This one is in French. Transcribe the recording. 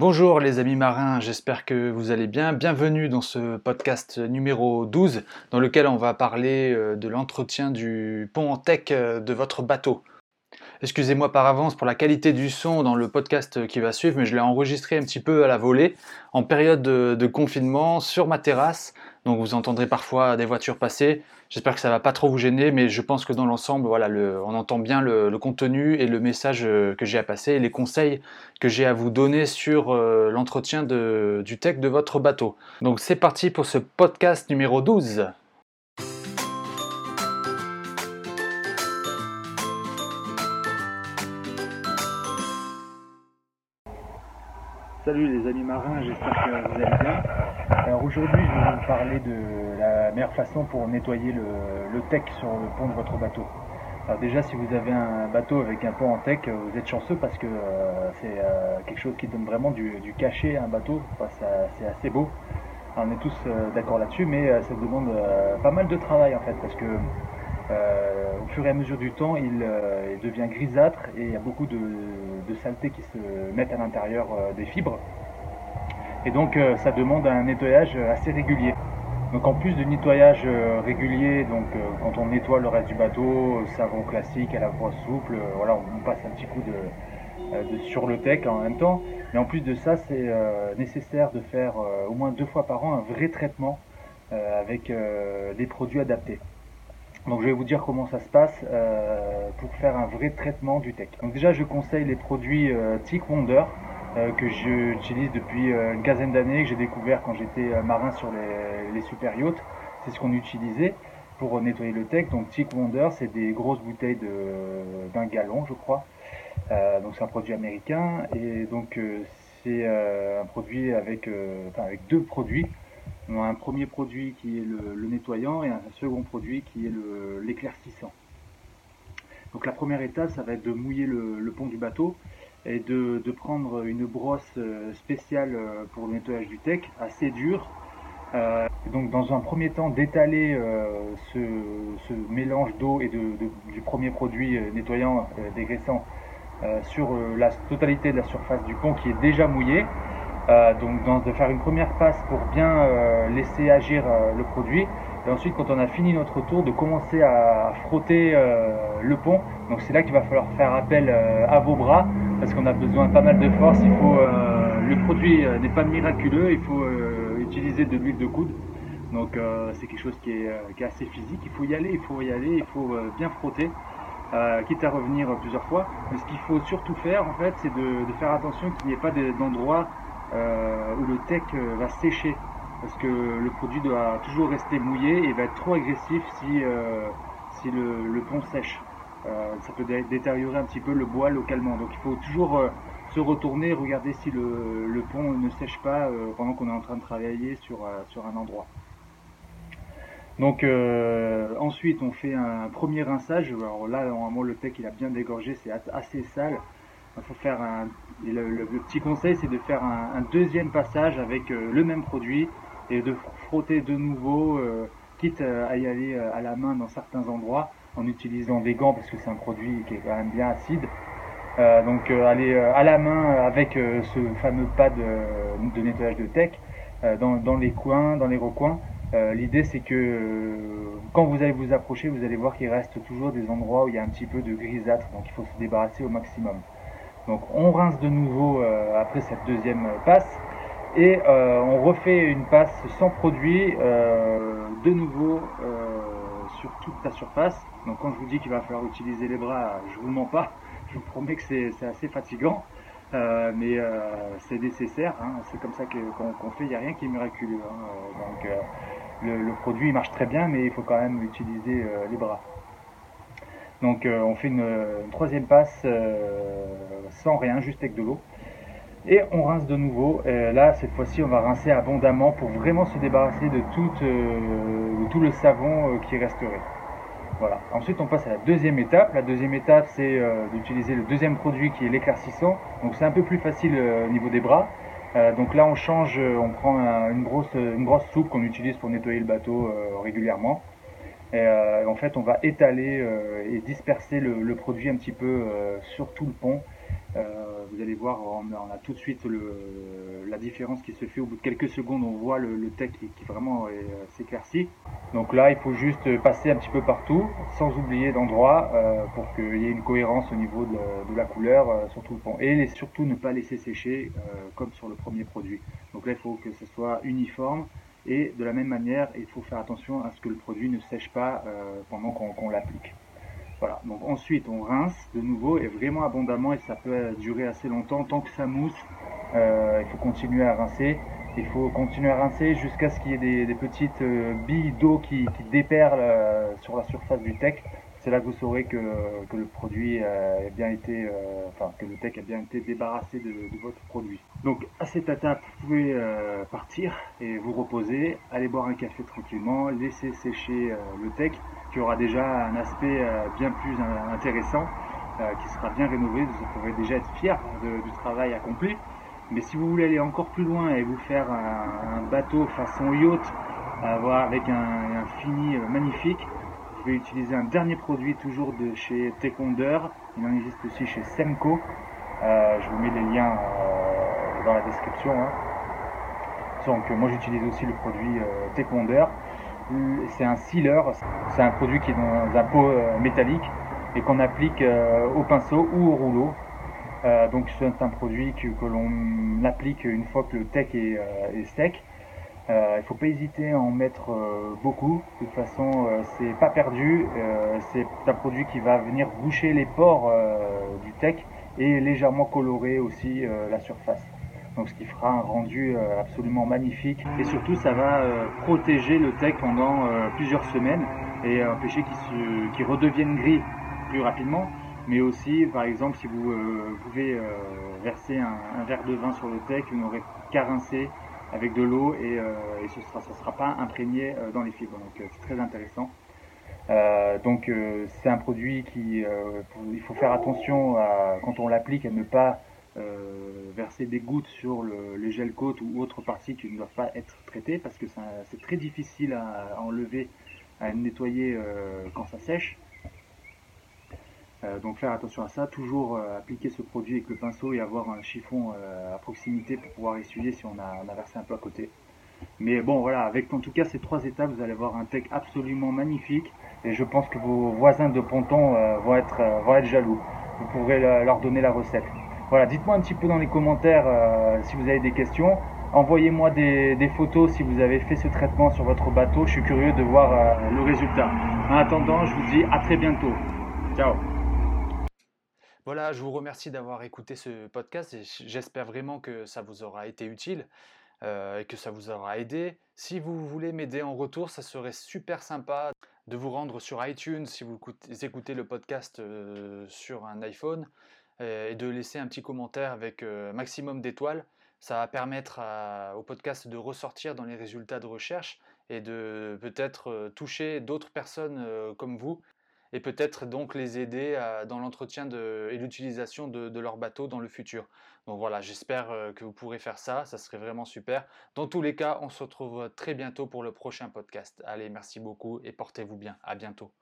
Bonjour les amis marins, j'espère que vous allez bien. Bienvenue dans ce podcast numéro 12 dans lequel on va parler euh, de l'entretien du pont en tech euh, de votre bateau. Excusez-moi par avance pour la qualité du son dans le podcast qui va suivre, mais je l'ai enregistré un petit peu à la volée en période de, confinement sur ma terrasse. Donc vous entendrez parfois des voitures passer. J'espère que ça va pas trop vous gêner, mais je pense que dans l'ensemble, voilà, on entend bien le, contenu et le message euh, que j'ai à passer et les conseils que j'ai à vous donner sur euh, l'entretien du tech de votre bateau. Donc c'est parti pour ce podcast numéro 12. Salut les amis marins, j'espère que vous allez bien. Alors aujourd'hui je vais vous parler de la meilleure façon pour nettoyer le, tech sur le pont de votre bateau. Alors déjà si vous avez un bateau avec un pont en tech, vous êtes chanceux parce que euh, c'est euh, quelque chose qui donne vraiment du, cachet à un bateau, c'est assez beau. on est tous euh, d'accord là-dessus mais ça demande pas mal de travail en fait parce que au fur et à mesure du temps, il, devient grisâtre et il y a beaucoup de, saletés qui se mettent à l'intérieur des fibres. Et donc euh, ça demande un nettoyage assez régulier. Donc en plus du nettoyage euh, régulier, donc euh, quand on nettoie le reste du bateau, savon classique à la brosse souple, on passe un petit coup de, sur le tech en même temps. Mais en plus de ça, c'est nécessaire de faire au moins deux fois par an un vrai traitement avec des produits adaptés. Donc je vais vous dire comment ça se passe pour faire un vrai traitement du tech. Donc déjà je conseille les produits Tick Wonder. Euh, que j'utilise depuis euh, une quinzaine d'années, que j'ai découvert quand j'étais euh, marin sur les, super yachts. C'est ce qu'on utilisait pour nettoyer le tech. Donc Tick Wonder, c'est des grosses bouteilles d'un gallon, je crois. donc c'est un produit américain et donc c'est un produit avec, avec deux produits. On a un premier produit qui est le, nettoyant et un second produit qui est l'éclaircissant. Donc la première étape, ça va être de mouiller le pont du bateau et de, prendre une brosse euh, spéciale euh, pour le nettoyage du tech, assez dure. Euh, donc dans un premier temps d'étaler ce, mélange d'eau et du premier produit nettoyant dégraissant sur la totalité de la surface du pont qui est déjà mouillée. Donc de faire une première passe pour bien laisser agir le produit et ensuite, quand on a fini notre tour, de commencer à frotter euh, le pont. Donc c'est là qu'il va falloir faire appel euh, à vos bras parce qu'on a besoin pas mal de force. Il faut, euh, le produit n'est pas miraculeux, il faut utiliser de l'huile de coude. Donc c'est quelque chose qui est, assez physique. Il faut y aller, il faut y aller, il faut bien frotter. quitte à revenir plusieurs fois. Mais ce qu'il faut surtout faire, en fait, c'est de, de, faire attention qu'il n'y ait pas d'endroit où le tech va sécher parce que le produit doit toujours rester mouillé et va être trop agressif si, euh, si le, pont sèche. Euh, ça peut détériorer un petit peu le bois localement. Donc il faut toujours euh, se retourner, regarder si le, pont ne sèche pas pendant qu'on est en train de travailler sur, sur un endroit. Donc ensuite on fait un premier rinçage. Alors là normalement le tech il a bien dégorgé, c'est assez sale. Il faut faire un, le, petit conseil c'est de faire un, deuxième passage avec le même produit et de frotter de nouveau, euh, quitte à y aller euh, à la main dans certains endroits en utilisant des gants parce que c'est un produit qui est quand même bien acide. Euh, donc aller à la main avec ce fameux pad de nettoyage de tech dans, les coins, dans les recoins. L'idée c'est que quand vous allez vous approcher, vous allez voir qu'il reste toujours des endroits où il y a un petit peu de grisâtre, donc il faut se débarrasser au maximum. Donc on rince de nouveau après cette deuxième passe et euh, on refait une passe sans produit euh, de nouveau euh, sur toute la surface. Donc quand je vous dis qu'il va falloir utiliser les bras, je vous mens pas, je vous promets que c'est assez fatigant, mais c'est nécessaire, hein. c'est comme ça qu'on fait, il n'y a rien qui est miraculeux. Hein. donc le, produit marche très bien, mais il faut quand même utiliser les bras. Donc on fait une troisième passe sans rien, juste avec de l'eau. Et on rince de nouveau. Là, cette fois-ci, on va rincer abondamment pour vraiment se débarrasser de tout, euh, le savon euh, qui resterait. Voilà. Ensuite, on passe à la deuxième étape. La deuxième étape, c'est euh, d'utiliser le deuxième produit qui est l'éclaircissant. Donc, c'est un peu plus facile au niveau des bras. donc là, on change, on prend une grosse soupe qu'on utilise pour nettoyer le bateau régulièrement. Et en fait, on va étaler et disperser le, le, produit un petit peu sur tout le pont Euh, vous allez voir, on a, tout de suite la différence qui se fait. Au bout de quelques secondes, on voit le, le qui, vraiment euh, s'éclaircit. Donc là, il faut juste passer un petit peu partout, sans oublier d'endroit, euh, pour qu'il y ait une cohérence au niveau de, la couleur sur tout le pont. Et surtout ne pas laisser sécher comme sur le premier produit. Donc là, il faut que ce soit uniforme. Et de la même manière, il faut faire attention à ce que le produit ne sèche pas pendant qu'on l'applique. Voilà, donc ensuite on rince de nouveau et vraiment abondamment et ça peut durer assez longtemps. Tant que ça mousse, euh, il faut continuer à rincer. Il faut continuer à rincer jusqu'à ce qu'il y ait des, petites euh, billes d'eau qui, qui, déperlent euh, sur la surface du tech c'est là que vous saurez que, le produit a bien été, euh, enfin que le tech a bien été débarrassé de, votre produit. Donc à cette étape, vous pouvez euh, partir et vous reposer, aller boire un café tranquillement, laisser sécher euh, le tech qui aura déjà un aspect bien plus intéressant, qui sera bien rénové. Vous pourrez déjà être fier du travail accompli. Mais si vous voulez aller encore plus loin et vous faire un, bateau façon yacht, avec un fini magnifique, je vais utiliser un dernier produit toujours de chez Taekwondo. Il en existe aussi chez Semco. Euh, je vous mets les liens euh, dans la description. Hein. Donc moi j'utilise aussi le produit euh, C'est un sealer, c'est un produit qui est dans un pot euh, métallique et qu'on applique au pinceau ou au rouleau. donc c'est un produit que, l'on applique une fois que le tech est sec euh, il ne faut pas hésiter à en mettre euh, beaucoup. De toute façon, euh, c'est pas perdu. c'est un produit qui va venir boucher les pores du tech et légèrement colorer aussi la surface. Donc, ce qui fera un rendu absolument magnifique. Et surtout, ça va protéger le tech pendant plusieurs semaines et empêcher qu'il redevienne gris plus rapidement. Mais aussi, par exemple, si vous pouvez verser un, un, verre de vin sur le tech, vous n'aurez qu'à rincer avec de l'eau et, euh, ce sera, ça ne sera pas imprégné euh, dans les fibres. Donc euh, c'est très intéressant. donc c'est un produit qui il faut faire attention à, quand on l'applique à ne pas verser des gouttes sur le, les gel coat ou autres parties qui ne doivent pas être traitées parce que c'est très difficile à, enlever, à nettoyer quand ça sèche. Euh, donc faire attention à ça, toujours euh, appliquer ce produit avec le pinceau et avoir un chiffon euh, à proximité pour pouvoir essuyer si on a, versé un peu à côté. Mais bon voilà, avec en tout cas ces trois étapes, vous allez avoir un tech absolument magnifique et je pense que vos voisins de ponton vont, être, vont être jaloux. Vous pourrez leur donner la recette. Voilà, dites-moi un petit peu dans les commentaires si vous avez des questions. Envoyez-moi des, des, photos si vous avez fait ce traitement sur votre bateau. Je suis curieux de voir le résultat. En attendant, je vous dis à très bientôt. Ciao voilà, je vous remercie d'avoir écouté ce podcast et j'espère vraiment que ça vous aura été utile euh, et que ça vous aura aidé. Si vous voulez m'aider en retour, ça serait super sympa de vous rendre sur iTunes si vous écoutez le podcast euh, sur un iPhone euh, et de laisser un petit commentaire avec maximum d'étoiles. Ça va permettre au podcast de ressortir dans les résultats de recherche et de peut-être toucher d'autres personnes comme vous et peut-être donc les aider dans l'entretien et l'utilisation de, leur bateau dans le futur. Donc voilà, j'espère euh, que vous pourrez faire ça, ça serait vraiment super. Dans tous les cas, on se retrouve très bientôt pour le prochain podcast. Allez, merci beaucoup et portez-vous bien. À bientôt.